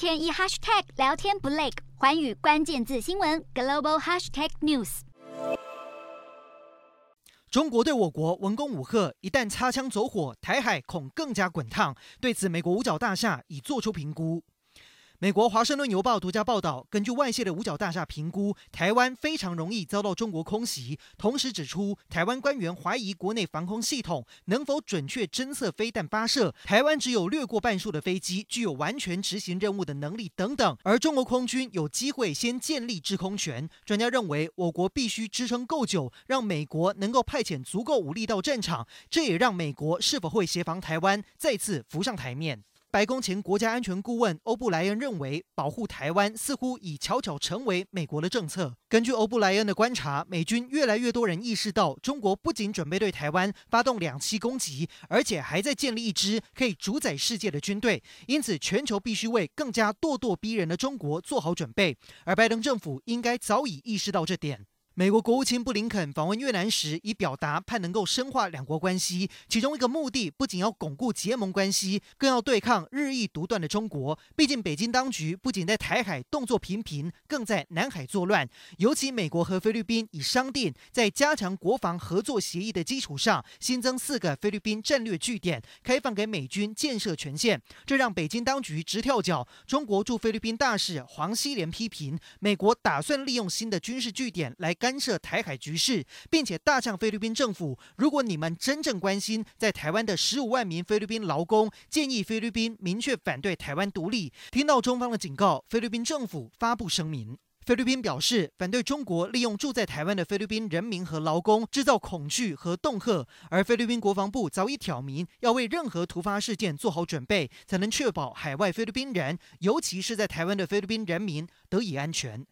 天一 hashtag 聊天不累，环宇关键字新闻 global hashtag news。中国对我国文攻武吓，一旦擦枪走火，台海恐更加滚烫。对此，美国五角大厦已做出评估。美国《华盛顿邮报》独家报道，根据外泄的五角大厦评估，台湾非常容易遭到中国空袭。同时指出，台湾官员怀疑国内防空系统能否准确侦测飞弹发射，台湾只有略过半数的飞机具有完全执行任务的能力等等。而中国空军有机会先建立制空权。专家认为，我国必须支撑够久，让美国能够派遣足够武力到战场。这也让美国是否会协防台湾再次浮上台面。白宫前国家安全顾问欧布莱恩认为，保护台湾似乎已悄悄成为美国的政策。根据欧布莱恩的观察，美军越来越多人意识到，中国不仅准备对台湾发动两栖攻击，而且还在建立一支可以主宰世界的军队。因此，全球必须为更加咄咄逼人的中国做好准备。而拜登政府应该早已意识到这点。美国国务卿布林肯访问越南时，已表达盼能够深化两国关系，其中一个目的不仅要巩固结盟关系，更要对抗日益独断的中国。毕竟，北京当局不仅在台海动作频频，更在南海作乱。尤其美国和菲律宾已商定，在加强国防合作协议的基础上，新增四个菲律宾战略据点，开放给美军建设权限。这让北京当局直跳脚。中国驻菲律宾大使黄希连批评，美国打算利用新的军事据点来干。干涉台海局势，并且大呛菲律宾政府：如果你们真正关心在台湾的十五万名菲律宾劳工，建议菲律宾明确反对台湾独立。听到中方的警告，菲律宾政府发布声明。菲律宾表示反对中国利用住在台湾的菲律宾人民和劳工制造恐惧和恫吓，而菲律宾国防部早已挑明要为任何突发事件做好准备，才能确保海外菲律宾人，尤其是在台湾的菲律宾人民得以安全。